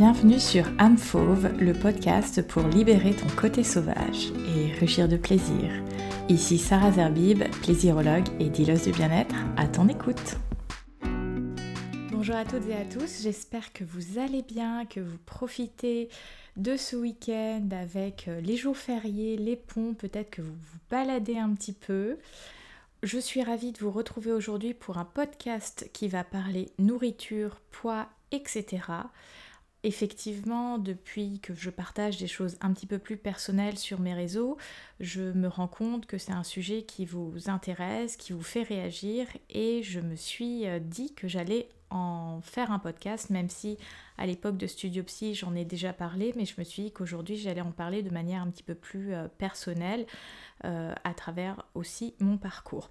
Bienvenue sur âme le podcast pour libérer ton côté sauvage et rugir de plaisir. Ici Sarah Zerbib, plaisirologue et dealeuse du bien-être, à ton écoute. Bonjour à toutes et à tous, j'espère que vous allez bien, que vous profitez de ce week-end avec euh, les jours fériés, les ponts, peut-être que vous vous baladez un petit peu. Je suis ravie de vous retrouver aujourd'hui pour un podcast qui va parler nourriture, poids, etc effectivement, depuis que je partage des choses un petit peu plus personnelles sur mes réseaux, je me rends compte que c'est un sujet qui vous intéresse, qui vous fait réagir et je me suis euh, dit que j'allais en faire un podcast, même si à l'époque de Studio Psy j'en ai déjà parlé, mais je me suis dit qu'aujourd'hui j'allais en parler de manière un petit peu plus euh, personnelle euh, à travers aussi mon parcours.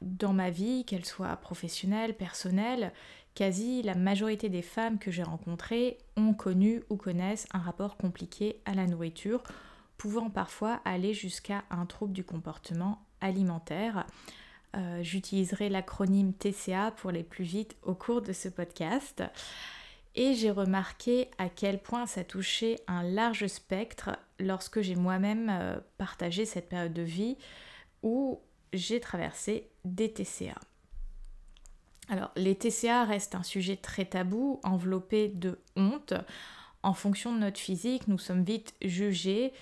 Dans ma vie, qu'elle soit professionnelle, personnelle, quasi la majorité des femmes que j'ai rencontrées ont connu ou connaissent un rapport compliqué à la nourriture, pouvant parfois aller jusqu'à un trouble du comportement alimentaire. Euh, j'utiliserai l'acronyme TCA pour les plus vite au cours de ce podcast. Et j'ai remarqué à quel point ça touchait un large spectre lorsque j'ai moi-même euh, partagé cette période de vie où j'ai traversé des TCA. Alors, les TCA restent un sujet très tabou, enveloppé de honte. En fonction de notre physique, nous sommes vite jugés.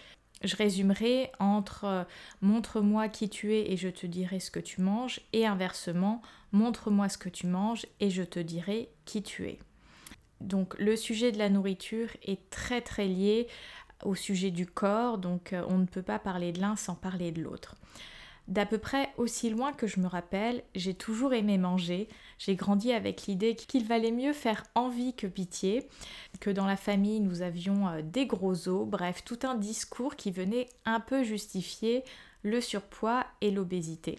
Je résumerai entre euh, montre-moi qui tu es et je te dirai ce que tu manges et inversement, montre-moi ce que tu manges et je te dirai qui tu es. Donc le sujet de la nourriture est très très lié au sujet du corps, donc euh, on ne peut pas parler de l'un sans parler de l'autre. D'à peu près aussi loin que je me rappelle, j'ai toujours aimé manger. J'ai grandi avec l'idée qu'il valait mieux faire envie que pitié, que dans la famille nous avions euh, des gros os, bref, tout un discours qui venait un peu justifier le surpoids et l'obésité.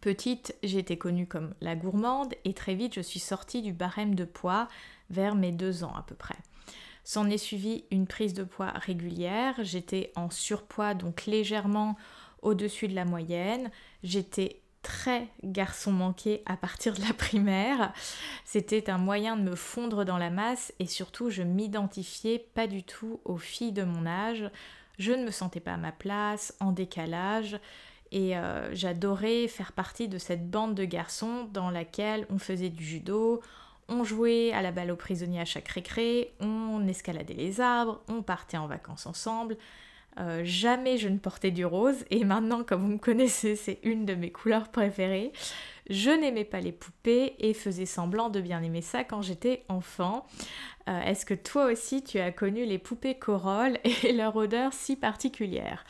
Petite, j'étais connue comme la gourmande et très vite je suis sortie du barème de poids vers mes deux ans à peu près. S'en est suivi une prise de poids régulière, j'étais en surpoids donc légèrement au-dessus de la moyenne. J'étais très garçon manqué à partir de la primaire. C'était un moyen de me fondre dans la masse et surtout je m'identifiais pas du tout aux filles de mon âge. Je ne me sentais pas à ma place, en décalage. Et euh, j'adorais faire partie de cette bande de garçons dans laquelle on faisait du judo, on jouait à la balle aux prisonniers à chaque récré, on escaladait les arbres, on partait en vacances ensemble. Euh, jamais je ne portais du rose et maintenant comme vous me connaissez c'est une de mes couleurs préférées. Je n'aimais pas les poupées et faisais semblant de bien aimer ça quand j'étais enfant. Euh, est-ce que toi aussi tu as connu les poupées corolles et leur odeur si particulière?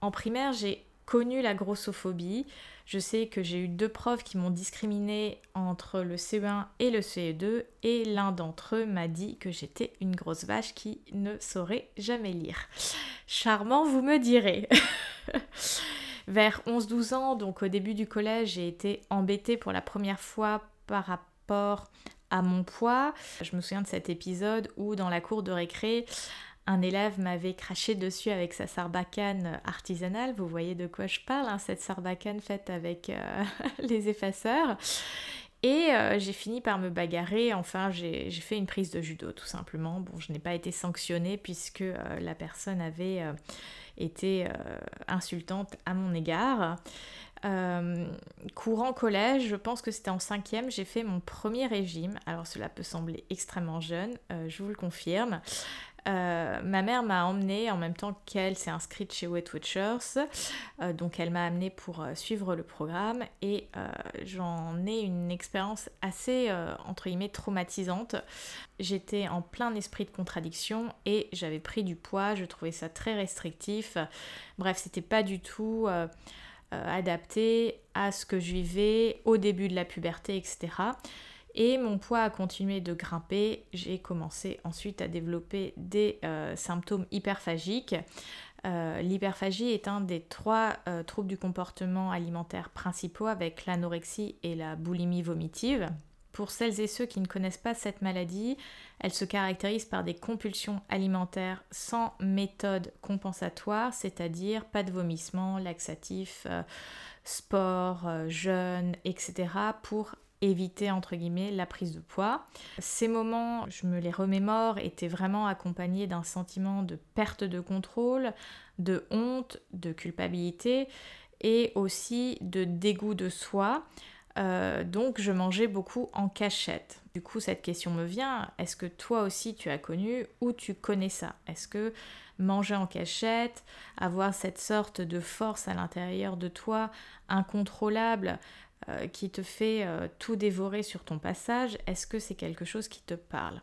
En primaire j'ai connu la grossophobie. Je sais que j'ai eu deux profs qui m'ont discriminé entre le CE1 et le CE2 et l'un d'entre eux m'a dit que j'étais une grosse vache qui ne saurait jamais lire. Charmant, vous me direz. Vers 11-12 ans, donc au début du collège, j'ai été embêtée pour la première fois par rapport à mon poids. Je me souviens de cet épisode où dans la cour de récré, un élève m'avait craché dessus avec sa sarbacane artisanale. Vous voyez de quoi je parle, hein, cette sarbacane faite avec euh, les effaceurs. Et euh, j'ai fini par me bagarrer. Enfin, j'ai fait une prise de judo, tout simplement. Bon, je n'ai pas été sanctionnée puisque euh, la personne avait été insultante à mon égard. courant collège, je pense que c'était en cinquième, j'ai fait mon premier régime. Alors cela peut sembler extrêmement jeune, je vous le confirme. Euh, ma mère m'a emmenée en même temps qu'elle s'est inscrite chez Weight Watchers. Euh, donc elle m'a amenée pour euh, suivre le programme et j'en ai une expérience assez entre guillemets traumatisante. J'étais en plein esprit de contradiction et j'avais pris du poids, je trouvais ça très restrictif. Bref, c'était pas du tout adapté à ce que je vivais au début de la puberté, etc. Et mon poids a continué de grimper. J'ai commencé ensuite à développer des euh, symptômes hyperphagiques. Euh, l'hyperphagie est un des trois euh, troubles du comportement alimentaire principaux avec l'anorexie et la boulimie vomitive. Pour celles et ceux qui ne connaissent pas cette maladie, elle se caractérise par des compulsions alimentaires sans méthode compensatoire, c'est-à-dire pas de vomissement, laxatif, sport, jeûne, etc. pour éviter entre guillemets la prise de poids. Ces moments, je me les remémore, étaient vraiment accompagnés d'un sentiment de perte de contrôle, de honte, de culpabilité et aussi de dégoût de soi. Euh, donc je mangeais beaucoup en cachette. Du coup, cette question me vient, est-ce que toi aussi tu as connu ou tu connais ça? Est-ce que manger en cachette, avoir cette sorte de force à l'intérieur de toi incontrôlable euh, qui te fait euh, tout dévorer sur ton passage, est-ce que c'est quelque chose qui te parle?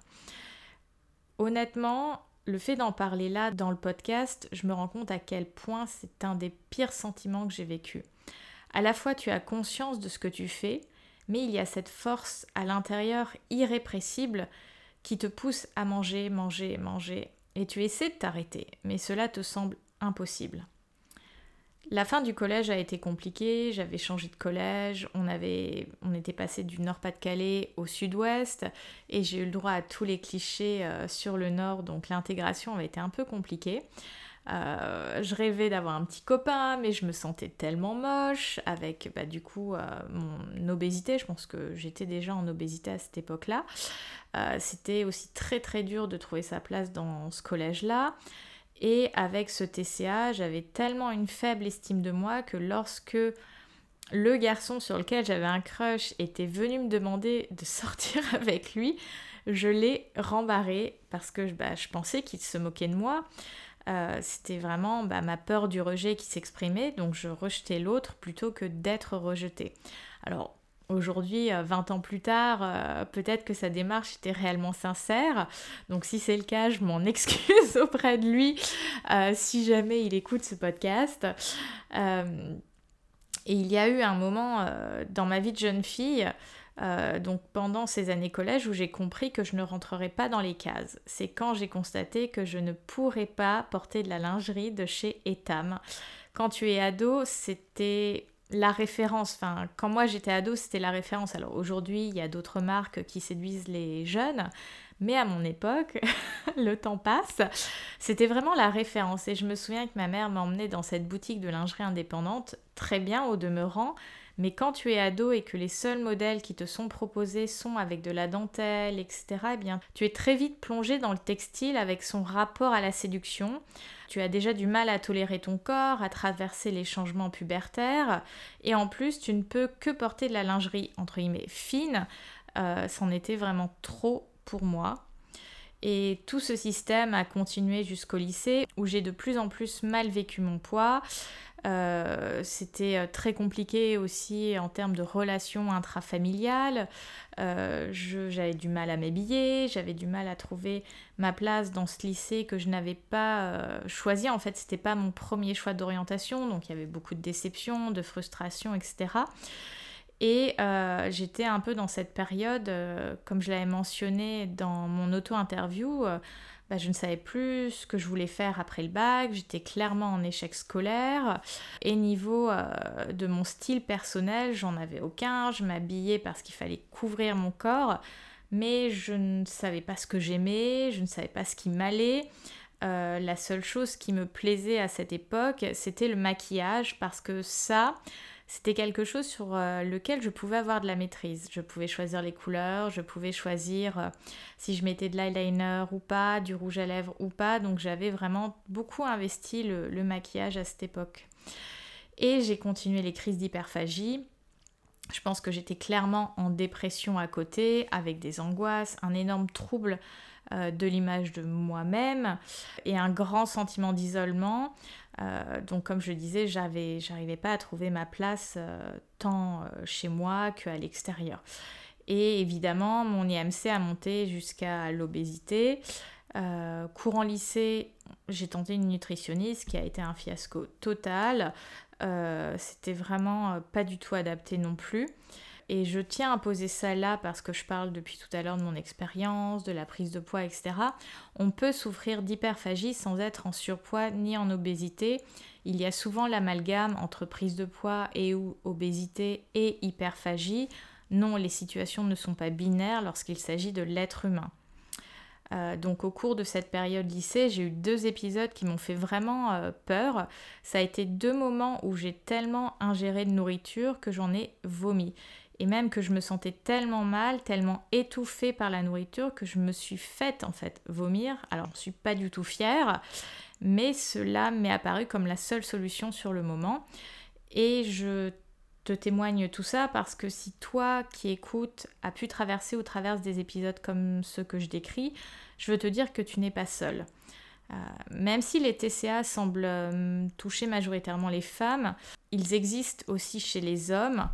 Honnêtement, le fait d'en parler là dans le podcast, je me rends compte à quel point c'est un des pires sentiments que j'ai vécu. À la fois tu as conscience de ce que tu fais, mais il y a cette force à l'intérieur irrépressible qui te pousse à manger, manger, manger, et tu essaies de t'arrêter, mais cela te semble impossible. La fin du collège a été compliquée, j'avais changé de collège, on, avait, on était passé du Nord-Pas-de-Calais au Sud-Ouest et j'ai eu le droit à tous les clichés euh, sur le Nord, donc l'intégration avait été un peu compliquée. Euh, je rêvais d'avoir un petit copain, mais je me sentais tellement moche avec bah, du coup euh, mon obésité. Je pense que j'étais déjà en obésité à cette époque-là. C'était aussi très très dur de trouver sa place dans ce collège-là. Et avec ce TCA, j'avais tellement une faible estime de moi que lorsque le garçon sur lequel j'avais un crush était venu me demander de sortir avec lui, je l'ai rembarré parce que bah, je pensais qu'il se moquait de moi. Euh, c'était vraiment bah, ma peur du rejet qui s'exprimait, donc je rejetais l'autre plutôt que d'être rejetée. Alors Aujourd'hui, 20 euh, ans plus tard, euh, peut-être que sa démarche était réellement sincère. Donc si c'est le cas, je m'en excuse auprès de lui euh, si jamais il écoute ce podcast. et il y a eu un moment dans ma vie de jeune fille, donc pendant ces années collège, où j'ai compris que je ne rentrerais pas dans les cases. C'est quand j'ai constaté que je ne pourrais pas porter de la lingerie de chez Etam. Quand tu es ado, c'était la référence. Enfin, quand moi j'étais ado, c'était la référence. Alors aujourd'hui, il y a d'autres marques qui séduisent les jeunes, mais à mon époque, le temps passe, c'était vraiment la référence. Et je me souviens que ma mère m'emmenait dans cette boutique de lingerie indépendante, très bien au demeurant. Mais quand tu es ado et que les seuls modèles qui te sont proposés sont avec de la dentelle, etc., eh bien, tu es très vite plongé dans le textile avec son rapport à la séduction. Tu as déjà du mal à tolérer ton corps, à traverser les changements pubertaires, et en plus, tu ne peux que porter de la lingerie, entre guillemets, fine. Euh, c'en était vraiment trop pour moi. Et tout ce système a continué jusqu'au lycée où j'ai de plus en plus mal vécu mon poids. Euh, c'était euh, très compliqué aussi en termes de relations intrafamiliales. Euh, j'avais du mal à m'habiller, j'avais du mal à trouver ma place dans ce lycée que je n'avais pas choisi. En fait, c'était pas mon premier choix d'orientation, donc il y avait beaucoup de déceptions, de frustrations, etc. Et j'étais un peu dans cette période, comme je l'avais mentionné dans mon auto-interview, bah, je ne savais plus ce que je voulais faire après le bac, j'étais clairement en échec scolaire. Et niveau euh, de mon style personnel, j'en avais aucun. Je m'habillais parce qu'il fallait couvrir mon corps, mais je ne savais pas ce que j'aimais, je ne savais pas ce qui m'allait. Euh, la seule chose qui me plaisait à cette époque, c'était le maquillage, parce que ça, c'était quelque chose sur euh, lequel je pouvais avoir de la maîtrise. Je pouvais choisir les couleurs, je pouvais choisir euh, si je mettais de l'eyeliner ou pas, du rouge à lèvres ou pas. Donc j'avais vraiment beaucoup investi le, maquillage à cette époque. Et j'ai continué les crises d'hyperphagie. Je pense que j'étais clairement en dépression à côté, avec des angoisses, un énorme trouble de l'image de moi-même et un grand sentiment d'isolement. Euh, donc comme je disais, j'avais, j'arrivais pas à trouver ma place euh, tant chez moi qu'à l'extérieur. Et évidemment, mon IMC a monté jusqu'à l'obésité. courant lycée, j'ai tenté une nutritionniste qui a été un fiasco total. C'était vraiment pas du tout adapté non plus. Et je tiens à poser ça là parce que je parle depuis tout à l'heure de mon expérience, de la prise de poids, etc. On peut souffrir d'hyperphagie sans être en surpoids ni en obésité. Il y a souvent l'amalgame entre prise de poids et ou obésité et hyperphagie. Non, les situations ne sont pas binaires lorsqu'il s'agit de l'être humain. Euh, donc au cours de cette période lycée, j'ai eu deux épisodes qui m'ont fait vraiment euh, peur. Ça a été deux moments où j'ai tellement ingéré de nourriture que j'en ai vomi. Et même que je me sentais tellement mal, tellement étouffée par la nourriture que je me suis faite en fait vomir. Alors je suis pas du tout fière, mais cela m'est apparu comme la seule solution sur le moment. Et je te témoigne tout ça parce que si toi qui écoutes as pu traverser ou traverses des épisodes comme ceux que je décris, je veux te dire que tu n'es pas seule. Euh, même si les TCA semblent euh, toucher majoritairement les femmes, ils existent aussi chez les hommes.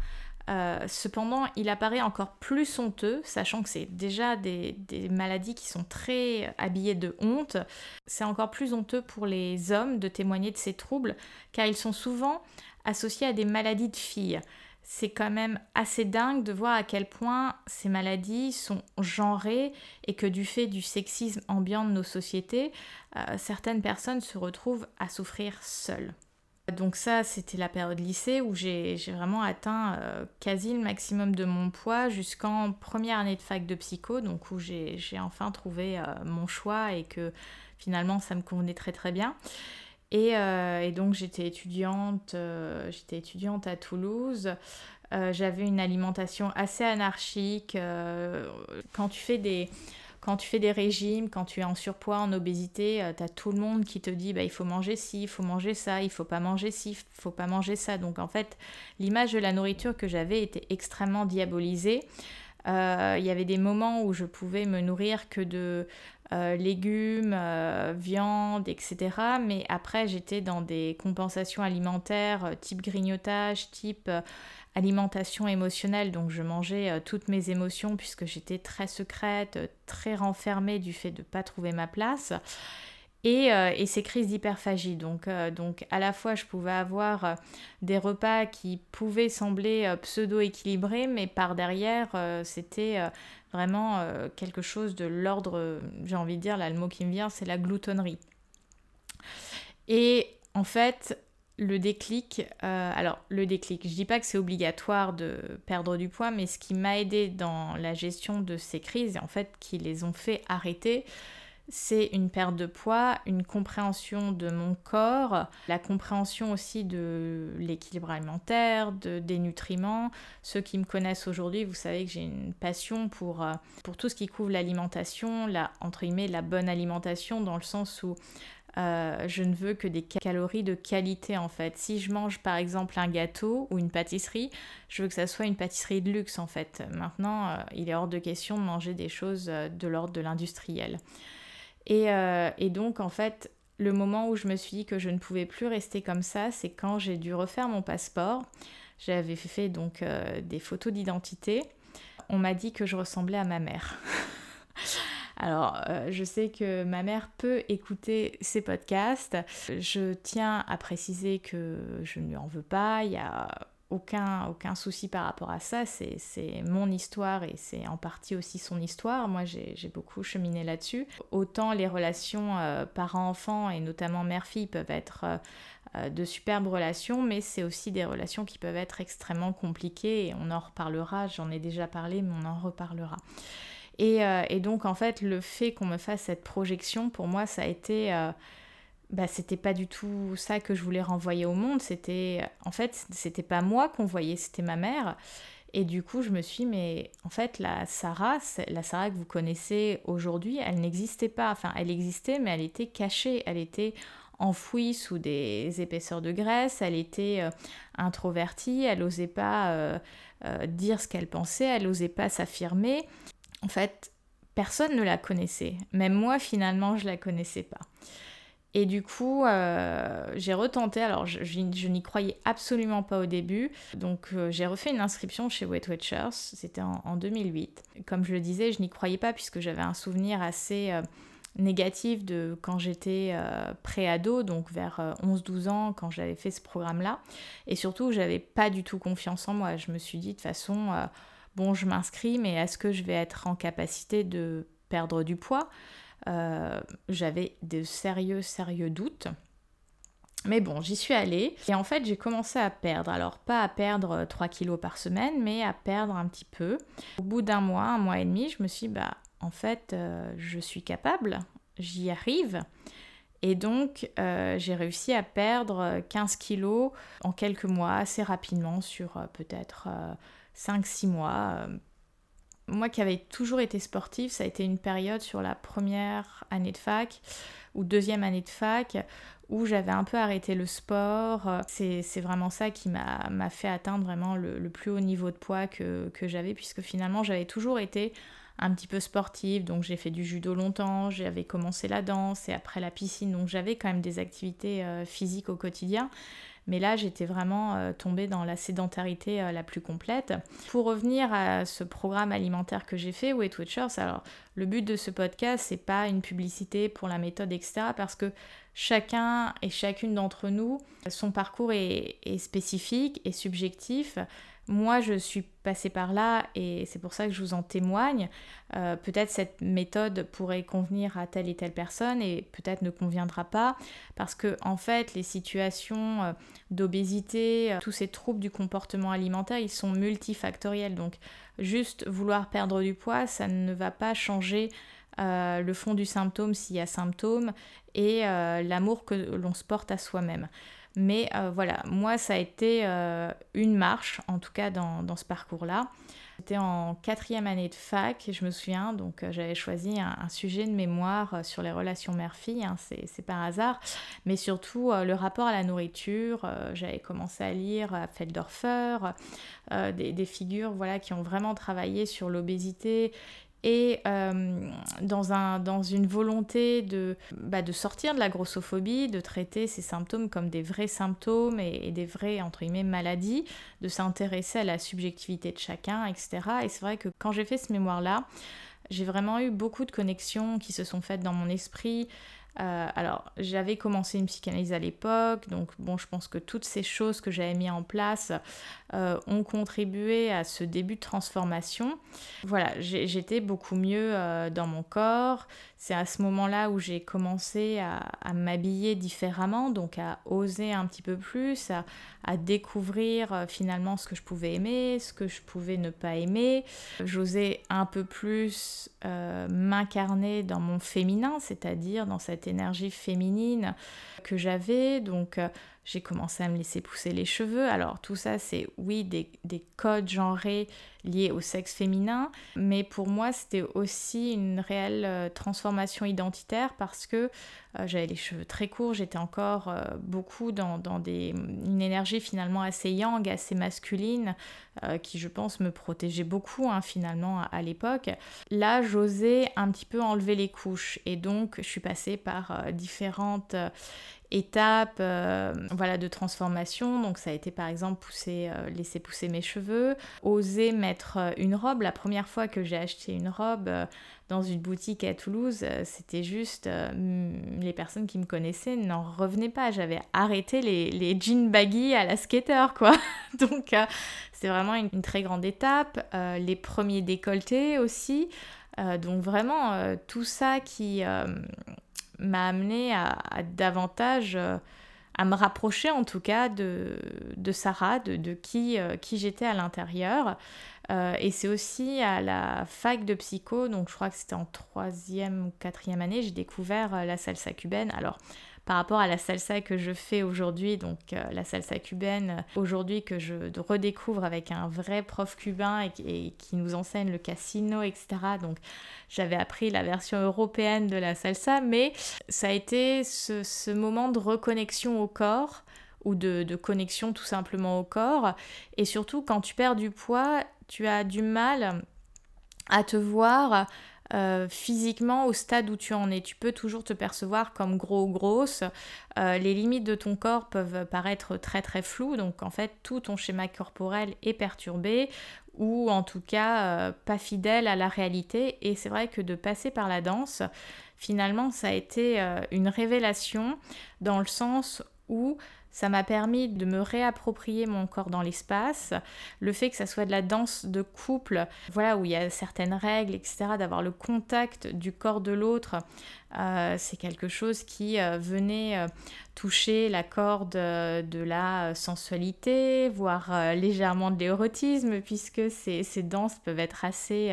Euh, cependant, il apparaît encore plus honteux, sachant que c'est déjà des, maladies qui sont très habillées de honte. C'est encore plus honteux pour les hommes de témoigner de ces troubles, car ils sont souvent associés à des maladies de filles. C'est quand même assez dingue de voir à quel point ces maladies sont genrées et que du fait du sexisme ambiant de nos sociétés, euh, certaines personnes se retrouvent à souffrir seules. Donc ça, c'était la période lycée où j'ai vraiment atteint euh, quasi le maximum de mon poids jusqu'en première année de fac de psycho, donc où j'ai enfin trouvé euh, mon choix et que finalement ça me convenait très très bien. Euh, et, donc j'étais étudiante, j'étais étudiante à Toulouse. J'avais une alimentation assez anarchique. quand tu fais des quand tu fais des régimes, quand tu es en surpoids, en obésité, tu as tout le monde qui te dit bah, il faut manger ci, il faut manger ça, il faut pas manger ci, il faut pas manger ça. Donc en fait, l'image de la nourriture que j'avais était extrêmement diabolisée. Il y avait des moments où je pouvais me nourrir que de euh, légumes, euh, viande, etc. Mais après, j'étais dans des compensations alimentaires euh, type grignotage, type alimentation émotionnelle. Donc je mangeais toutes mes émotions puisque j'étais très secrète, très renfermée du fait de ne pas trouver ma place. Euh, et, ces crises d'hyperphagie. Donc, euh, donc à la fois je pouvais avoir euh, des repas qui pouvaient sembler pseudo-équilibrés, mais par derrière c'était vraiment quelque chose de l'ordre, j'ai envie de dire, là le mot qui me vient, c'est la gloutonnerie. Et en fait, le déclic, alors le déclic, je dis pas que c'est obligatoire de perdre du poids, mais ce qui m'a aidé dans la gestion de ces crises, et en fait qui les ont fait arrêter, c'est une perte de poids, une compréhension de mon corps, la compréhension aussi de l'équilibre alimentaire, de, des nutriments. Ceux qui me connaissent aujourd'hui, vous savez que j'ai une passion pour, euh, pour tout ce qui couvre l'alimentation, la, entre guillemets, la bonne alimentation, dans le sens où euh, je ne veux que des calories de qualité en fait. Si je mange par exemple un gâteau ou une pâtisserie, je veux que ça soit une pâtisserie de luxe en fait. Maintenant, euh, il est hors de question de manger des choses de l'ordre de l'industriel. Euh, et, donc, en fait, le moment où je me suis dit que je ne pouvais plus rester comme ça, c'est quand j'ai dû refaire mon passeport. J'avais fait donc euh, des photos d'identité. On m'a dit que je ressemblais à ma mère. Alors, euh, je sais que ma mère peut écouter ces podcasts. Je tiens à préciser que je ne lui en veux pas. Il y a aucun, souci par rapport à ça. C'est mon histoire et c'est en partie aussi son histoire. Moi, j'ai beaucoup cheminé là-dessus. Autant les relations euh, parents-enfants et notamment mère-fille peuvent être euh, euh, de superbes relations, mais c'est aussi des relations qui peuvent être extrêmement compliquées on en reparlera. J'en ai déjà parlé, mais on en reparlera. Et donc, en fait, le fait qu'on me fasse cette projection, pour moi, ça a été bah, c'était pas du tout ça que je voulais renvoyer au monde. C'était, en fait, c'était pas moi qu'on voyait, c'était ma mère. Et du coup, je me suis, mais en fait, la Sarah, la Sarah que vous connaissez aujourd'hui, elle n'existait pas. Enfin, elle existait, mais elle était cachée. Elle était enfouie sous des épaisseurs de graisse. Elle était euh, introvertie. Elle n'osait pas euh, euh, dire ce qu'elle pensait. Elle n'osait pas s'affirmer. En fait, personne ne la connaissait. Même moi, finalement, je la connaissais pas. Et du coup, euh, j'ai retenté, alors je, n'y croyais absolument pas au début, donc euh, j'ai refait une inscription chez Weight Watchers, c'était en, 2008. Comme je le disais, je n'y croyais pas puisque j'avais un souvenir assez euh, négatif de quand j'étais pré-ado, donc vers 11-12 ans, quand j'avais fait ce programme-là. Et surtout, j'avais pas du tout confiance en moi. Je me suis dit, de toute façon, bon, je m'inscris, mais est-ce que je vais être en capacité de perdre du poids? Euh, j'avais de sérieux, sérieux doutes. Mais bon, j'y suis allée et en fait j'ai commencé à perdre. Alors pas à perdre 3 kilos par semaine, mais à perdre un petit peu. Au bout d'un mois, un mois et demi, je me suis dit, bah en fait euh, je suis capable, j'y arrive. Et donc euh, j'ai réussi à perdre 15 kilos en quelques mois assez rapidement sur peut-être 5-6 mois. Moi qui avais toujours été sportive, ça a été une période sur la première année de fac ou deuxième année de fac où j'avais un peu arrêté le sport. C'est vraiment ça qui m'a fait atteindre vraiment le, plus haut niveau de poids que, que j'avais, puisque finalement j'avais toujours été un petit peu sportive, donc j'ai fait du judo longtemps, j'avais commencé la danse et après la piscine, donc j'avais quand même des activités euh, physiques au quotidien. Mais là, j'étais vraiment euh, tombée dans la sédentarité euh, la plus complète. Pour revenir à ce programme alimentaire que j'ai fait, Weight Watchers, alors le but de ce podcast, c'est pas une publicité pour la méthode, etc. Parce que chacun et chacune d'entre nous, son parcours est, est spécifique et subjectif. Moi, je suis passée par là et c'est pour ça que je vous en témoigne. Euh, peut-être cette méthode pourrait convenir à telle et telle personne et peut-être ne conviendra pas parce que en fait, les situations euh, d'obésité, euh, tous ces troubles du comportement alimentaire, ils sont multifactoriels. Donc, juste vouloir perdre du poids, ça ne va pas changer le fond du symptôme s'il y a symptôme et l'amour que l'on se porte à soi-même. Mais euh, voilà, moi, ça a été euh, une marche, en tout cas dans, ce parcours-là. C'était en quatrième année de fac, je me souviens, donc euh, j'avais choisi un, sujet de mémoire sur les relations mère-fille, hein, c'est par hasard, mais surtout le rapport à la nourriture. j'avais commencé à lire Feldorfer, des, des, figures voilà, qui ont vraiment travaillé sur l'obésité et euh, dans, un, dans une volonté de, bah, de sortir de la grossophobie, de traiter ces symptômes comme des vrais symptômes et, des vraies, entre guillemets, maladies, de s'intéresser à la subjectivité de chacun, etc. Et c'est vrai que quand j'ai fait ce mémoire-là, j'ai vraiment eu beaucoup de connexions qui se sont faites dans mon esprit euh, alors, j'avais commencé une psychanalyse à l'époque, donc bon, je pense que toutes ces choses que j'avais mis en place euh, ont contribué à ce début de transformation. Voilà, j'étais beaucoup mieux euh, dans mon corps. C'est à ce moment-là où j'ai commencé à, m'habiller différemment, donc à oser un petit peu plus, à, découvrir finalement ce que je pouvais aimer, ce que je pouvais ne pas aimer. J'osais un peu plus m'incarner dans mon féminin, c'est-à-dire dans cette énergie féminine que j'avais. Donc euh, j'ai commencé à me laisser pousser les cheveux. Alors tout ça, c'est oui des, des, codes genrés liés au sexe féminin, mais pour moi, c'était aussi une réelle euh, transformation identitaire parce que euh, j'avais les cheveux très courts, j'étais encore beaucoup dans, une énergie finalement assez yang, assez masculine, qui je pense me protégeait beaucoup hein, finalement à, l'époque. Là, j'osais un petit peu enlever les couches et donc je suis passée par différentes étapes euh, voilà, de transformation. Donc ça a été par exemple pousser, euh, laisser pousser mes cheveux, oser mettre euh, une robe. La première fois que j'ai acheté une robe dans une boutique à Toulouse, c'était juste les personnes qui me connaissaient n'en revenaient pas. J'avais arrêté les, les, jeans baggy à la skater quoi. Donc c'est vraiment une, une, très grande étape. les premiers décolletés aussi. donc vraiment tout ça qui m'a amené à, davantage, euh, à me rapprocher en tout cas de, Sarah, de, qui, euh, qui j'étais à l'intérieur. Euh, et c'est aussi à la fac de psycho, donc je crois que c'était en troisième ou quatrième année, j'ai découvert la salsa cubaine. Alors par rapport à la salsa que je fais aujourd'hui, donc euh, la salsa cubaine, euh, aujourd'hui que je redécouvre avec un vrai prof cubain et, qui nous enseigne le casino, etc. Donc j'avais appris la version européenne de la salsa, mais ça a été ce, moment de reconnexion au corps ou de, de, connexion tout simplement au corps. Et surtout, quand tu perds du poids, tu as du mal à te voir euh, physiquement au stade où tu en es. Tu peux toujours te percevoir comme gros ou grosse. Euh, les limites de ton corps peuvent paraître très très floues, donc en fait tout ton schéma corporel est perturbé ou en tout cas euh, pas fidèle à la réalité. Et c'est vrai que de passer par la danse, finalement ça a été une révélation dans le sens où ça m'a permis de me réapproprier mon corps dans l'espace. Le fait que ça soit de la danse de couple, voilà, où il y a certaines règles, etc., d'avoir le contact du corps de l'autre, euh, c'est quelque chose qui euh, venait euh, toucher la corde de la sensualité, voire légèrement de l'érotisme, puisque ces, ces, danses peuvent être assez,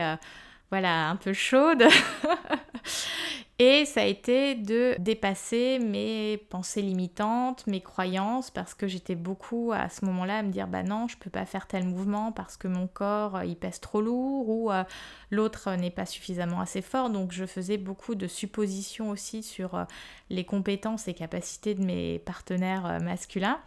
voilà, un peu chaudes. Et ça a été de dépasser mes pensées limitantes, mes croyances, parce que j'étais beaucoup à ce moment-là à me dire bah non, je peux pas faire tel mouvement parce que mon corps euh, il pèse trop lourd ou euh, l'autre n'est pas suffisamment assez fort. Donc je faisais beaucoup de suppositions aussi sur euh, les compétences et capacités de mes partenaires masculins.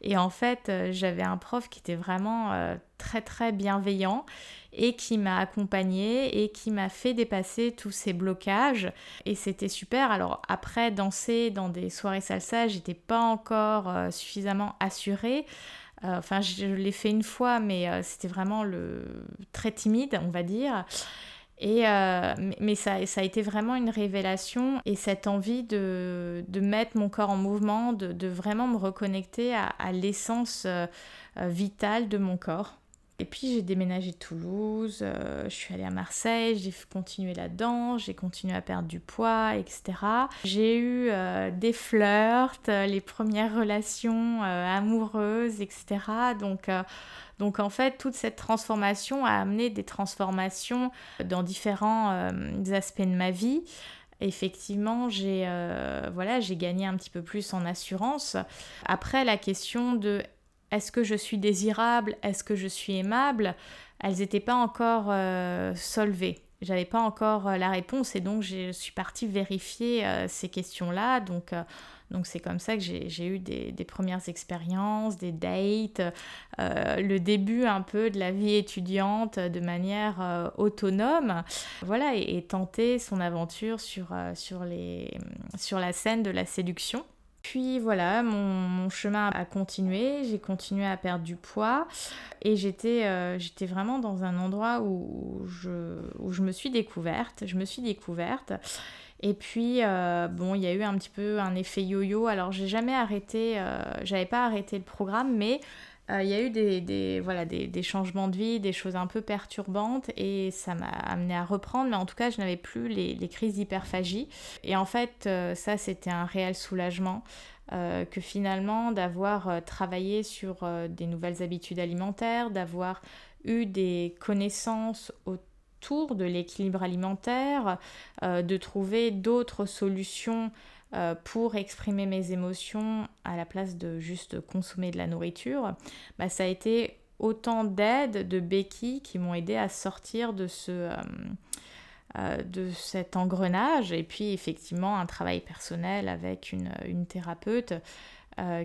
Et en fait, j'avais un prof qui était vraiment très très bienveillant et qui m'a accompagnée et qui m'a fait dépasser tous ces blocages et c'était super. Alors après danser dans des soirées salsa, j'étais pas encore euh, suffisamment assurée. Euh, enfin, je l'ai fait une fois, mais euh, c'était vraiment le très timide, on va dire. Et, mais ça, a été vraiment une révélation et cette envie de, mettre mon corps en mouvement, de, vraiment me reconnecter à l'essence vitale de mon corps. Et puis j'ai déménagé Toulouse, euh, je suis allée à Marseille, j'ai continué là-dedans, j'ai continué à perdre du poids, etc. J'ai eu euh, des flirts, euh, les premières relations amoureuses, etc. Donc, donc en fait, toute cette transformation a amené des transformations dans différents aspects de ma vie effectivement, j'ai voilà, j'ai gagné un petit peu plus en assurance. Après, la question de est-ce que je suis désirable, est-ce que je suis aimable, elles n'étaient pas encore euh, solvées. J'avais pas encore euh, la réponse et donc je suis partie vérifier euh, ces questions-là. Donc donc c'est comme ça que j'ai eu des, premières expériences, des dates, le début un peu de la vie étudiante de manière autonome. Voilà, et, tenter son aventure sur, sur, les, sur la scène de la séduction. Puis voilà, mon, chemin a continué, j'ai continué à perdre du poids et j'étais euh, vraiment dans un endroit où je, me suis découverte. Je me suis découverte. Et puis, euh, bon, il y a eu un petit peu un effet yo-yo. Alors, j'ai jamais arrêté, euh, j'avais pas arrêté le programme, mais euh, il y a eu des, voilà, des, changements de vie, des choses un peu perturbantes et ça m'a amené à reprendre, mais en tout cas, je n'avais plus les, crises d'hyperphagie. Et en fait, euh, ça, c'était un réel soulagement. Euh, que finalement d'avoir travaillé sur des nouvelles habitudes alimentaires, d'avoir eu des connaissances autour de l'équilibre alimentaire, de trouver d'autres solutions euh, pour exprimer mes émotions à la place de juste consommer de la nourriture, bah, ça a été autant d'aides, de béquilles qui m'ont aidé à sortir de ce... Euh, euh, de cet engrenage et puis effectivement un travail personnel avec une, une thérapeute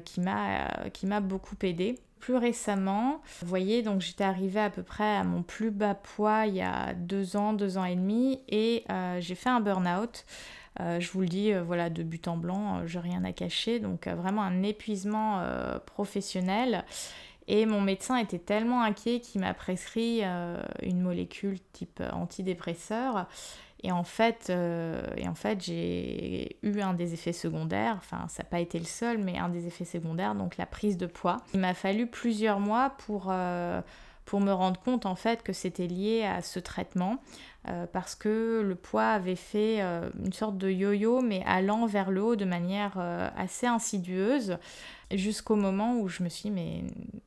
qui m'a beaucoup aidé. Plus récemment, vous voyez, donc j'étais arrivée à peu près à mon plus bas poids il y a deux ans, deux ans et demi et j'ai fait un burn-out. Euh, je vous le dis, euh, voilà, de but en blanc, euh, j'ai rien à cacher. Donc vraiment un épuisement professionnel. Et mon médecin était tellement inquiet qu'il m'a prescrit une molécule type antidépresseur. Et en fait, et en fait j'ai eu un des effets secondaires, enfin ça n'a pas été le seul, mais un des effets secondaires, donc la prise de poids. Il m'a fallu plusieurs mois pour, pour me rendre compte en fait que c'était lié à ce traitement. Euh, parce que le poids avait fait euh, une sorte de yo-yo, mais allant vers le haut de manière euh, assez insidieuse, jusqu'au moment où je me suis dit, mais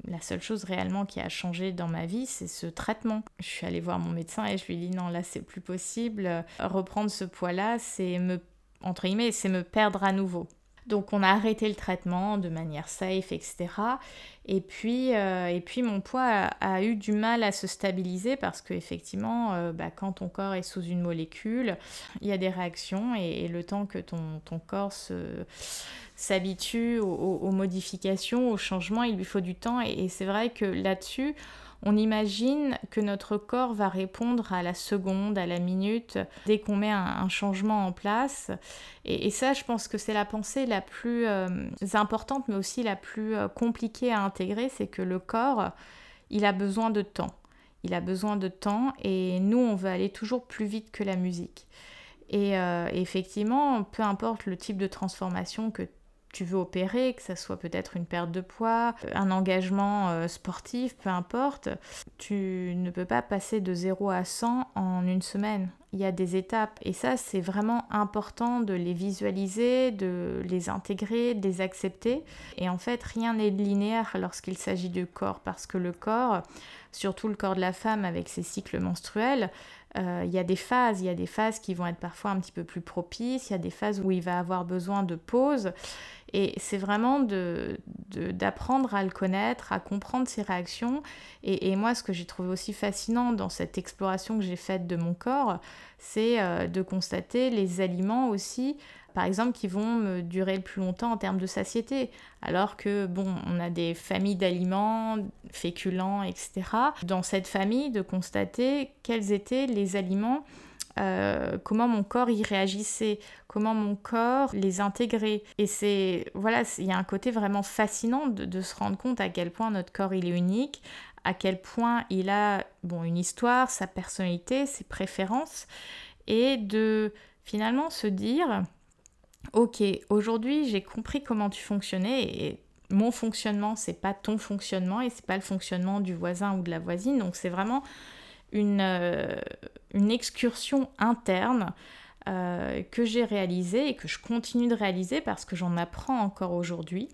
la seule chose réellement qui a changé dans ma vie, c'est ce traitement. Je suis allée voir mon médecin et je lui ai dit, non, là, c'est plus possible. Reprendre ce poids-là, c'est me, entre guillemets, c'est me perdre à nouveau. Donc on a arrêté le traitement de manière safe, etc. Et puis, euh, et puis mon poids a, eu du mal à se stabiliser parce qu'effectivement, euh, bah, quand ton corps est sous une molécule, il y a des réactions et, le temps que ton, ton corps s'habitue aux, modifications, aux changements, il lui faut du temps. et c'est vrai que là-dessus, on imagine que notre corps va répondre à la seconde, à la minute, dès qu'on met un, changement en place. Et, ça, je pense que c'est la pensée la plus euh, importante, mais aussi la plus euh, compliquée à intégrer, c'est que le corps, il a besoin de temps. Il a besoin de temps et nous, on veut aller toujours plus vite que la musique. Et euh, effectivement, peu importe le type de transformation que tu veux opérer, que ça soit peut-être une perte de poids, un engagement euh, sportif, peu importe, tu ne peux pas passer de 0 à 100 en une semaine. il y a des étapes. Et ça, c'est vraiment important de les visualiser, de les intégrer, de les accepter. Et en fait, rien n'est linéaire lorsqu'il s'agit du corps, parce que le corps, surtout le corps de la femme avec ses cycles menstruels, euh, il y a des phases, il y a des phases qui vont être parfois un petit peu plus propices, il y a des phases où il va avoir besoin de pause. Et c'est vraiment d'apprendre à le connaître, à comprendre ses réactions. Et, moi, ce que j'ai trouvé aussi fascinant dans cette exploration que j'ai faite de mon corps, c'est euh, de constater les aliments aussi par exemple, qui vont me durer le plus longtemps en termes de satiété. Alors que, bon, on a des familles d'aliments, féculents, etc. Dans cette famille, de constater quels étaient les aliments euh, comment mon corps y réagissait, comment mon corps les intégrait. Et c'est, voilà, il y a un côté vraiment fascinant de, se rendre compte à quel point notre corps il est unique, à quel point il a, bon, une histoire, sa personnalité, ses préférences, et de finalement se dire, ok, aujourd'hui j'ai compris comment tu fonctionnais et mon fonctionnement c'est pas ton fonctionnement et c'est pas le fonctionnement du voisin ou de la voisine donc c'est vraiment une, euh, une excursion interne euh, que j'ai réalisée et que je continue de réaliser parce que j'en apprends encore aujourd'hui.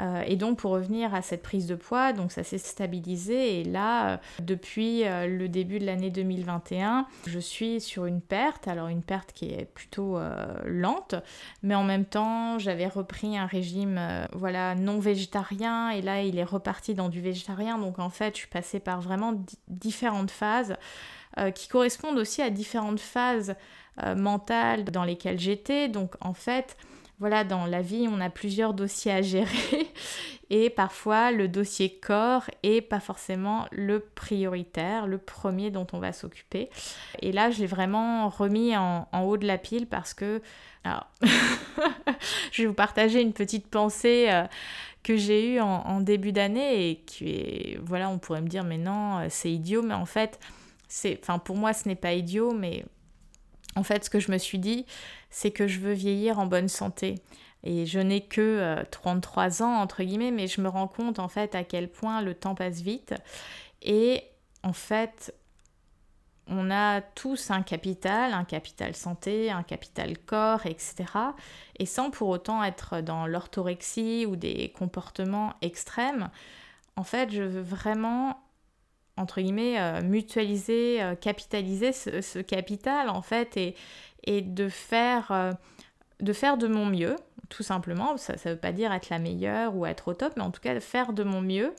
Euh, et donc pour revenir à cette prise de poids, donc ça s'est stabilisé et là, euh, depuis le début de l'année 2021, je suis sur une perte, alors une perte qui est plutôt lente, mais en même temps j'avais repris un régime voilà non végétarien et là il est reparti dans du végétarien, donc en fait je suis passée par vraiment différentes phases. Qui correspondent aussi à différentes phases euh, mentales dans lesquelles j'étais. Donc en fait, voilà, dans la vie, on a plusieurs dossiers à gérer et parfois le dossier corps est pas forcément le prioritaire, le premier dont on va s'occuper. Et là, je l'ai vraiment remis en, haut de la pile parce que, alors, je vais vous partager une petite pensée. Euh, que j'ai eue en, en début d'année et qui est, voilà, on pourrait me dire, mais non, c'est idiot, mais en fait, enfin pour moi ce n'est pas idiot, mais en fait ce que je me suis dit, c'est que je veux vieillir en bonne santé. Et je n'ai que 33 euh, ans, entre guillemets, mais je me rends compte en fait à quel point le temps passe vite. Et en fait, on a tous un capital, un capital santé, un capital corps, etc. Et sans pour autant être dans l'orthorexie ou des comportements extrêmes, en fait, je veux vraiment entre guillemets, euh, mutualiser, euh, capitaliser ce, capital en fait et, et de, faire, euh, de faire de mon mieux, tout simplement. Ça ne veut pas dire être la meilleure ou être au top, mais en tout cas faire de mon mieux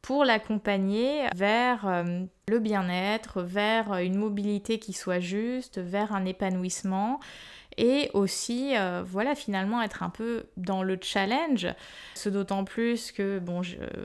pour l'accompagner vers le bien-être, vers une mobilité qui soit juste, vers un épanouissement et aussi euh, voilà finalement être un peu dans le challenge. Ce d'autant plus que bon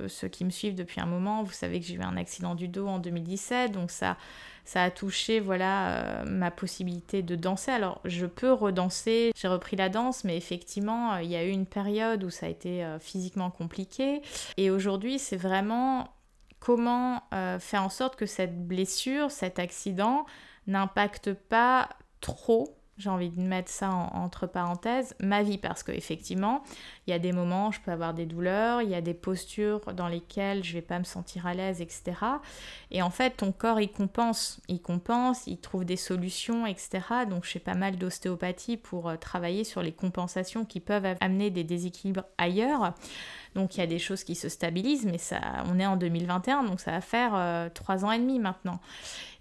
ceux qui me suivent depuis un moment vous savez que j'ai eu un accident du dos en 2017 donc ça ça a touché voilà euh, ma possibilité de danser. Alors je peux redanser j'ai repris la danse mais effectivement euh, il y a eu une période où ça a été physiquement compliqué. Et aujourd'hui c'est vraiment comment faire en sorte que cette blessure cet accident n'impacte pas trop j'ai envie de mettre ça entre parenthèses, ma vie, parce qu'effectivement, il y a des moments où je peux avoir des douleurs, il y a des postures dans lesquelles je vais pas me sentir à l'aise, etc. Et en fait, ton corps, il compense, il compense, il trouve des solutions, etc. Donc, je fais pas mal d'ostéopathie pour euh, travailler sur les compensations qui peuvent amener des déséquilibres ailleurs. Donc il y a des choses qui se stabilisent, mais ça, on est en 2021, donc ça va faire euh, trois ans et demi maintenant.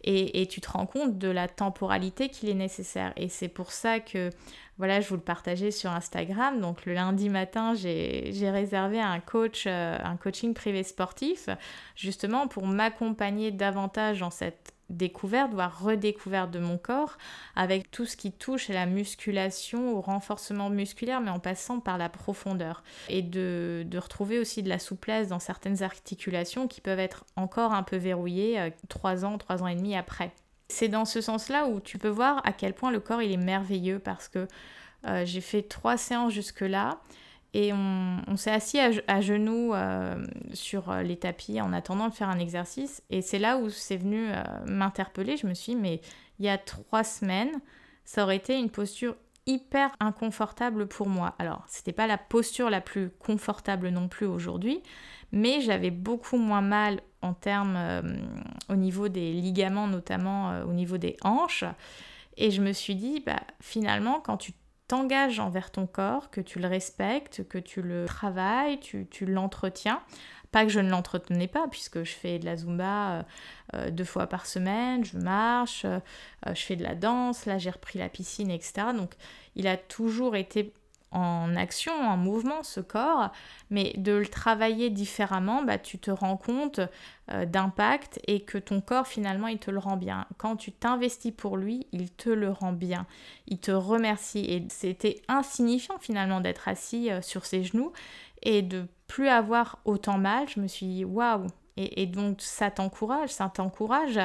Et, tu te rends compte de la temporalité qu'il est nécessaire. Et c'est pour ça que, voilà, je vous le partageais sur Instagram. Donc le lundi matin, j'ai réservé un coach, euh, un coaching privé sportif, justement pour m'accompagner davantage dans cette découverte, voire redécouverte de mon corps, avec tout ce qui touche à la musculation, au renforcement musculaire, mais en passant par la profondeur. Et de, retrouver aussi de la souplesse dans certaines articulations qui peuvent être encore un peu verrouillées euh, trois ans, trois ans et demi après. C'est dans ce sens-là où tu peux voir à quel point le corps il est merveilleux parce que euh, j'ai fait trois séances jusque-là et on, s'est assis à, genoux euh, sur euh, les tapis en attendant de faire un exercice. Et c'est là où c'est venu euh, m'interpeller. Je me suis dit, mais il y a trois semaines, ça aurait été une posture hyper inconfortable pour moi. Alors, c'était pas la posture la plus confortable non plus aujourd'hui, mais j'avais beaucoup moins mal en termes au niveau des ligaments, notamment au niveau des hanches. Et je me suis dit, bah, finalement, quand tu t'engages envers ton corps, que tu le respectes, que tu le travailles, tu, tu l'entretiens, pas que je ne l'entretenais pas, puisque je fais de la zumba euh, euh, deux fois par semaine, je marche, euh, je fais de la danse, là j'ai repris la piscine, etc. Donc il a toujours été en action, en mouvement, ce corps, mais de le travailler différemment, bah, tu te rends compte d'impact et que ton corps finalement il te le rend bien. Quand tu t'investis pour lui, il te le rend bien, il te remercie et c'était insignifiant finalement d'être assis sur ses genoux et de plus avoir autant mal, je me suis dit waouh et, donc ça t'encourage, ça t'encourage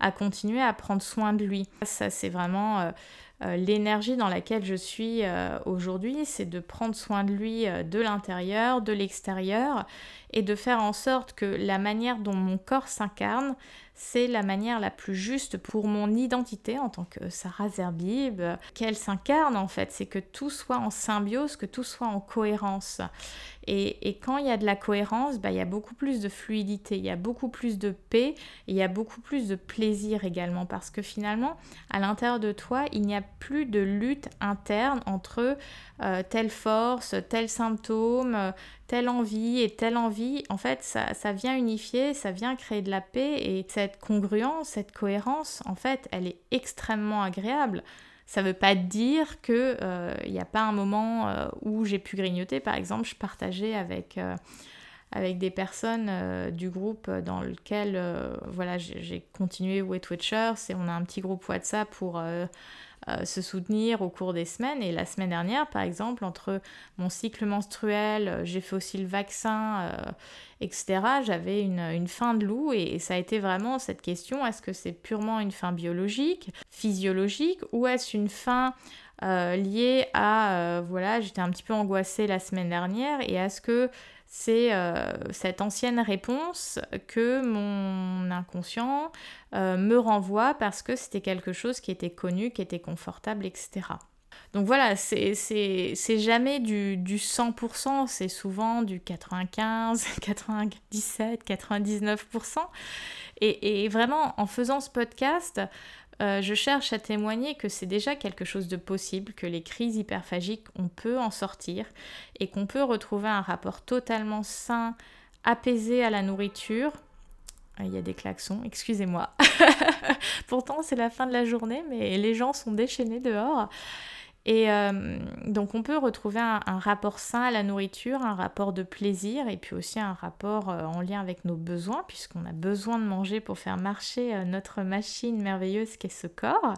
à, continuer à prendre soin de lui. Ça c'est vraiment euh, euh, l'énergie dans laquelle je suis euh, aujourd'hui, c'est de prendre soin de lui de l'intérieur, de l'extérieur et de faire en sorte que la manière dont mon corps s'incarne, c'est la manière la plus juste pour mon identité en tant que Sarah Zerbib, qu'elle s'incarne en fait, c'est que tout soit en symbiose, que tout soit en cohérence. Et, quand il y a de la cohérence, bah, il y a beaucoup plus de fluidité, il y a beaucoup plus de paix, et il y a beaucoup plus de plaisir également, parce que finalement, à l'intérieur de toi, il n'y a plus de lutte interne entre euh, telle force, tel symptôme, telle envie et telle envie. En fait, ça, vient unifier, ça vient créer de la paix, et cette congruence, cette cohérence, en fait, elle est extrêmement agréable. Ça ne veut pas dire qu'il n'y euh, a pas un moment euh, où j'ai pu grignoter. Par exemple, je partageais avec, euh, des personnes du groupe dans lequel voilà, j'ai continué Weight Watchers et on a un petit groupe WhatsApp pour se soutenir au cours des semaines. Et la semaine dernière, par exemple, entre mon cycle menstruel, j'ai fait aussi le vaccin etc. J'avais une, faim de loup et, ça a été vraiment cette question, est-ce que c'est purement une faim biologique, physiologique, ou est-ce une euh, liée à, euh, voilà, j'étais un petit peu angoissée la semaine dernière, et est-ce que c'est euh, cette ancienne réponse que mon inconscient me renvoie parce que c'était quelque chose qui était connu, qui était confortable, etc. Donc voilà, c'est jamais du, du 100%, c'est souvent du 95, 97, 99%. Et, et vraiment, en faisant ce podcast, euh, je cherche à témoigner que c'est déjà quelque chose de possible, que les crises hyperphagiques, on peut en sortir et qu'on peut retrouver un rapport totalement sain, apaisé à la nourriture. Euh, il y a des klaxons, excusez-moi. Pourtant, c'est la fin de la journée, mais les gens sont déchaînés dehors. Et euh, donc on peut retrouver un, rapport sain à la nourriture, un rapport de plaisir et puis aussi un rapport euh, en lien avec nos besoins puisqu'on a besoin de manger pour faire marcher euh, notre machine merveilleuse qu'est ce corps.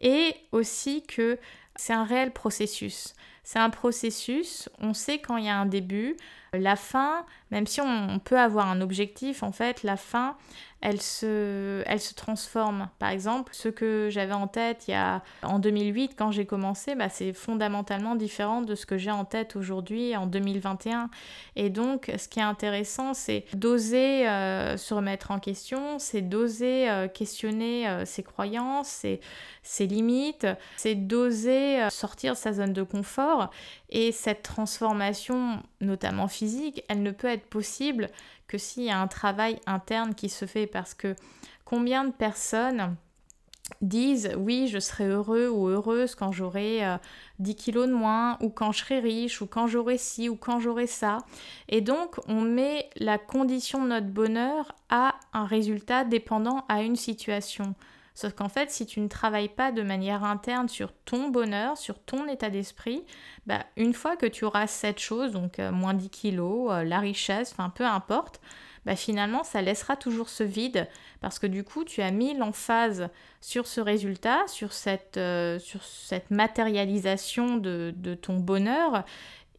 Et aussi que c'est un réel processus. C'est un processus, on sait quand il y a un début, la fin, même si on, peut avoir un objectif, en fait, la fin, elle se, elle se transforme. Par exemple, ce que j'avais en tête il y a, en 2008, quand j'ai commencé, bah, c'est fondamentalement différent de ce que j'ai en tête aujourd'hui, en 2021. Et donc, ce qui est intéressant, c'est d'oser euh, se remettre en question, c'est d'oser euh, questionner euh, ses croyances, ses, ses limites, c'est d'oser sortir de sa zone de confort. Et cette transformation, notamment physique, elle ne peut être possible que s'il y a un travail interne qui se fait parce que combien de personnes disent oui je serai heureux ou heureuse quand j'aurai 10 euh, kilos de moins ou quand je serai riche ou quand j'aurai ci ou quand j'aurai ça et donc on met la condition de notre bonheur à un résultat dépendant à une situation Sauf qu'en fait, si tu ne travailles pas de manière interne sur ton bonheur, sur ton état d'esprit, bah, une fois que tu auras cette chose, donc euh, moins 10 kilos, euh, la richesse, enfin peu importe, bah, finalement ça laissera toujours ce vide. Parce que du coup tu as mis l'emphase sur ce résultat, sur cette, euh, sur cette matérialisation de, de ton bonheur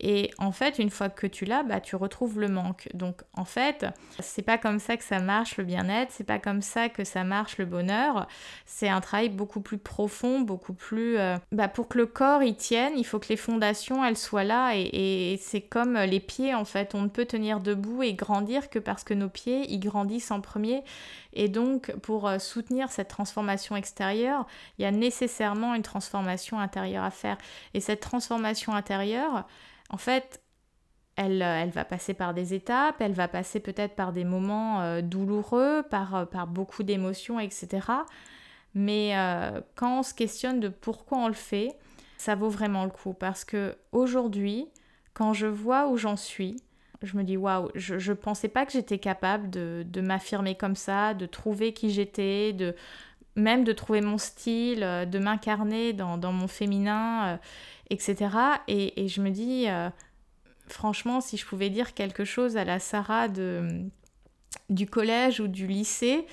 et en fait, une fois que tu l'as, bah, tu retrouves le manque. Donc en fait, c'est pas comme ça que ça marche le bien-être, c'est pas comme ça que ça marche le bonheur. C'est un travail beaucoup plus profond, beaucoup plus. Euh, bah, pour que le corps y tienne, il faut que les fondations elles soient là. Et, c'est comme les pieds en fait. On ne peut tenir debout et grandir que parce que nos pieds ils grandissent en premier. Et donc, pour euh, soutenir cette transformation extérieure, il y a nécessairement une transformation intérieure à faire. Et cette transformation intérieure, en fait, elle, euh, elle, va passer par des étapes, elle va passer peut-être par des moments euh, douloureux, par, euh, par beaucoup d'émotions, etc. Mais quand on se questionne de pourquoi on le fait, ça vaut vraiment le coup. Parce que aujourd'hui, quand je vois où j'en suis, je me dis waouh, je ne pensais pas que j'étais capable de, de m'affirmer comme ça, de trouver qui j'étais, de même de trouver mon style, de m'incarner dans, dans, mon féminin, etc. Et, je me dis, franchement, si je pouvais dire quelque chose à la Sarah de, du collège ou du lycée,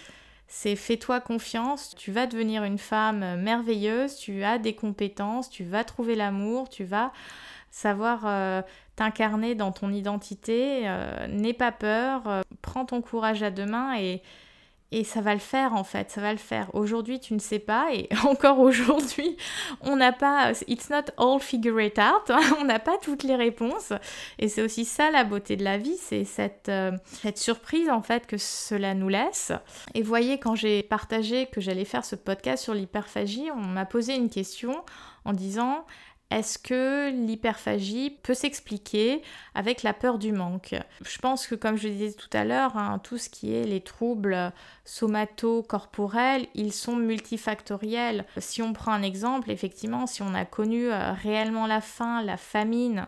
c'est fais-toi confiance, tu vas devenir une femme merveilleuse, tu as des compétences, tu vas trouver l'amour, tu vas savoir euh, t'incarner dans ton identité, euh, n'aie pas peur, euh, prends ton courage à deux mains et, et ça va le faire en fait, ça va le faire. Aujourd'hui, tu ne sais pas, et encore aujourd'hui, on n'a pas, it's not all figure it out, hein. on n'a pas toutes les réponses. Et c'est aussi ça la beauté de la vie, c'est cette, euh, cette surprise en fait que cela nous laisse. Et voyez, quand j'ai partagé que j'allais faire ce podcast sur l'hyperphagie, on m'a posé une question en disant est-ce que l'hyperphagie peut s'expliquer avec la peur du manque? Je pense que comme je le disais tout à l'heure, hein, tout ce qui est les troubles somato-corporels, ils sont multifactoriels. Si on prend un exemple, effectivement, si on a connu euh, réellement la faim, la famine,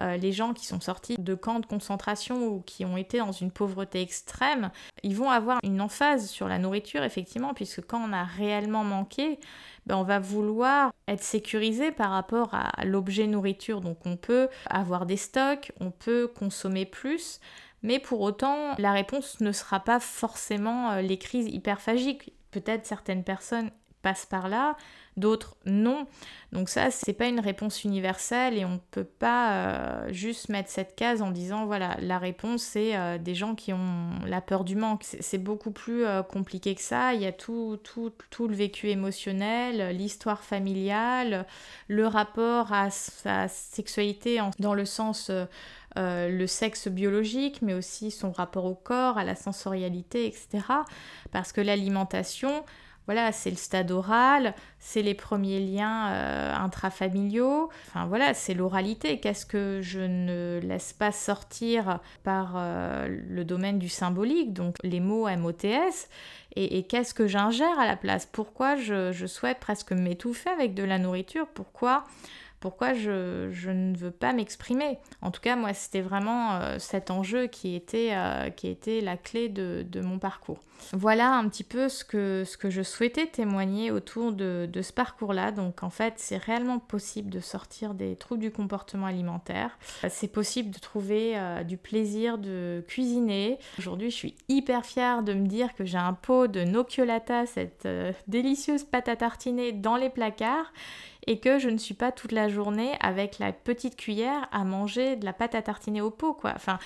euh, les gens qui sont sortis de camps de concentration ou qui ont été dans une pauvreté extrême, ils vont avoir une emphase sur la nourriture, effectivement, puisque quand on a réellement manqué, ben, on va vouloir être sécurisé par rapport à l'objet nourriture. Donc on peut avoir des stocks, on peut consommer plus, mais pour autant, la réponse ne sera pas forcément euh, les crises hyperphagiques. Peut-être certaines personnes passent par là, d'autres non. Donc ça, c'est pas une réponse universelle et on peut pas euh, juste mettre cette case en disant voilà, la réponse c'est euh, des gens qui ont la peur du manque. C'est beaucoup plus euh, compliqué que ça. Il y a tout, tout, tout le vécu émotionnel, l'histoire familiale, le rapport à sa sexualité dans le sens le sexe biologique, mais aussi son rapport au corps, à la sensorialité, etc. Parce que l'alimentation, voilà, c'est le stade oral, c'est les premiers liens euh, intrafamiliaux, enfin voilà, c'est l'oralité. Qu'est-ce que je ne laisse pas sortir par euh, le domaine du symbolique, donc les mots MOTS, et, qu'est-ce que j'ingère à la place? Pourquoi je, je souhaite presque m'étouffer avec de la nourriture? Pourquoi pourquoi je, ne veux pas m'exprimer? En tout cas, moi, c'était vraiment euh, cet enjeu qui était, qui était la clé de, mon parcours. Voilà un petit peu ce que, ce que je souhaitais témoigner autour de, ce parcours-là. Donc, en fait, c'est réellement possible de sortir des troubles du comportement alimentaire. C'est possible de trouver euh, du plaisir de cuisiner. Aujourd'hui, je suis hyper fière de me dire que j'ai un pot de nocciolata, cette délicieuse pâte à tartiner, dans les placards et que je ne suis pas toute la journée avec la petite cuillère à manger de la pâte à tartiner au pot, quoi. Enfin,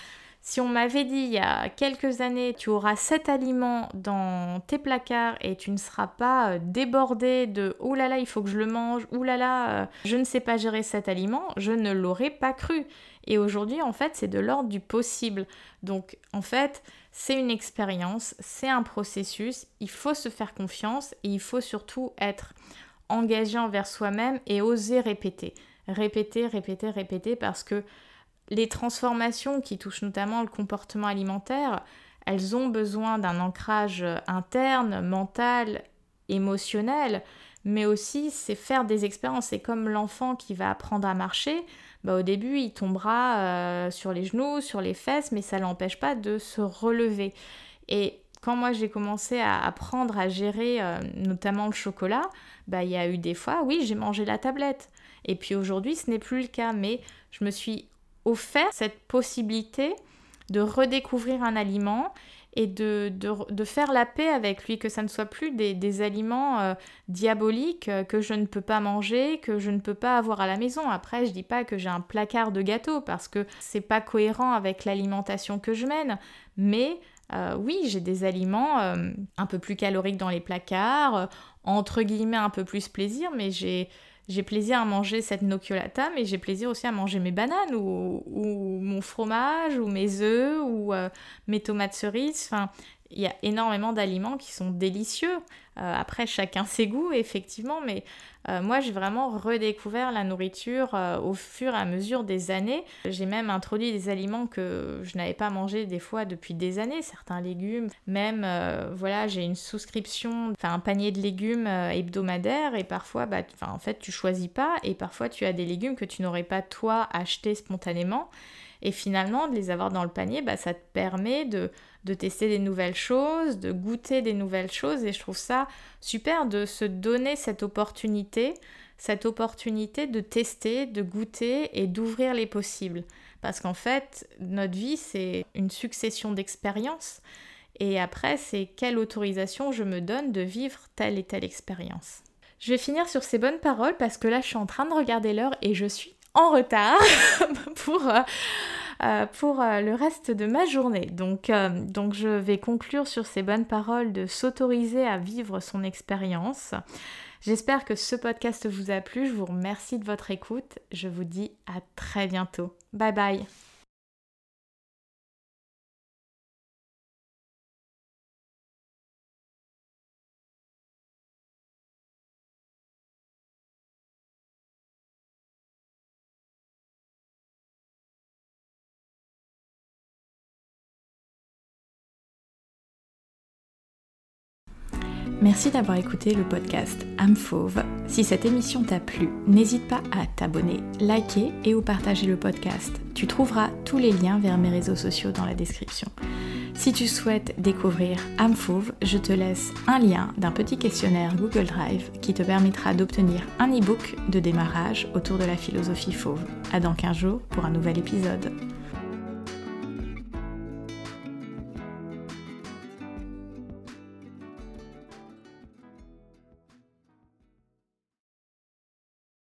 si on m'avait dit il y a quelques années, tu auras cet aliment dans tes placards et tu ne seras pas euh, débordé de oh là là, il faut que je le mange, oh là là, euh, je ne sais pas gérer cet aliment, je ne l'aurais pas cru. Et aujourd'hui, en fait, c'est de l'ordre du possible. Donc, en fait, c'est une expérience, c'est un processus, il faut se faire confiance et il faut surtout être engagé envers soi-même et oser répéter. Répéter, répéter, répéter parce que les transformations qui touchent notamment le comportement alimentaire, elles ont besoin d'un ancrage interne, mental, émotionnel, mais aussi c'est faire des expériences. C'est comme l'enfant qui va apprendre à marcher, bah, au début il tombera euh, sur les genoux, sur les fesses, mais ça l'empêche pas de se relever. Et quand moi j'ai commencé à apprendre à gérer euh, notamment le chocolat, bah il y a eu des fois, oui, j'ai mangé la tablette. Et puis aujourd'hui, ce n'est plus le cas, mais je me suis offert cette possibilité de redécouvrir un aliment et de, faire la paix avec lui, que ça ne soit plus des, aliments euh, diaboliques euh, que je ne peux pas manger, que je ne peux pas avoir à la maison. Après, je dis pas que j'ai un placard de gâteaux parce que c'est pas cohérent avec l'alimentation que je mène, mais euh, oui, j'ai des aliments un peu plus caloriques dans les placards, entre guillemets un peu plus plaisir, mais j'ai, plaisir à manger cette nocciolata, mais j'ai plaisir aussi à manger mes bananes ou, mon fromage ou mes œufs ou mes tomates cerises. Enfin, il y a énormément d'aliments qui sont délicieux. Euh, après, chacun ses goûts, effectivement, mais euh, moi, j'ai vraiment redécouvert la nourriture euh, au fur et à mesure des années. J'ai même introduit des aliments que je n'avais pas mangés des fois depuis des années, certains légumes. Même, voilà, j'ai une souscription, enfin un panier de légumes hebdomadaire, et parfois, bah, en fait, tu choisis pas, et parfois, tu as des légumes que tu n'aurais pas toi acheté spontanément. Et finalement, de les avoir dans le panier, bah, ça te permet de, de tester des nouvelles choses, de goûter des nouvelles choses. Et je trouve ça super de se donner cette opportunité, cette opportunité de tester, de goûter et d'ouvrir les possibles. Parce qu'en fait, notre vie, c'est une succession d'expériences. Et après, c'est quelle autorisation je me donne de vivre telle et telle expérience. Je vais finir sur ces bonnes paroles parce que là, je suis en train de regarder l'heure et je suis en retard pour, euh, euh, pour euh, le reste de ma journée. Donc, donc je vais conclure sur ces bonnes paroles de s'autoriser à vivre son expérience. J'espère que ce podcast vous a plu. Je vous remercie de votre écoute. Je vous dis à très bientôt. Bye bye. Merci d'avoir écouté le podcast Âme Fauve. Si cette émission t'a plu, n'hésite pas à t'abonner, liker et ou partager le podcast. Tu trouveras tous les liens vers mes réseaux sociaux dans la description. Si tu souhaites découvrir Âme Fauve, je te laisse un lien d'un petit questionnaire Google Drive qui te permettra d'obtenir un e-book de démarrage autour de la philosophie fauve. À dans 15 jours pour un nouvel épisode.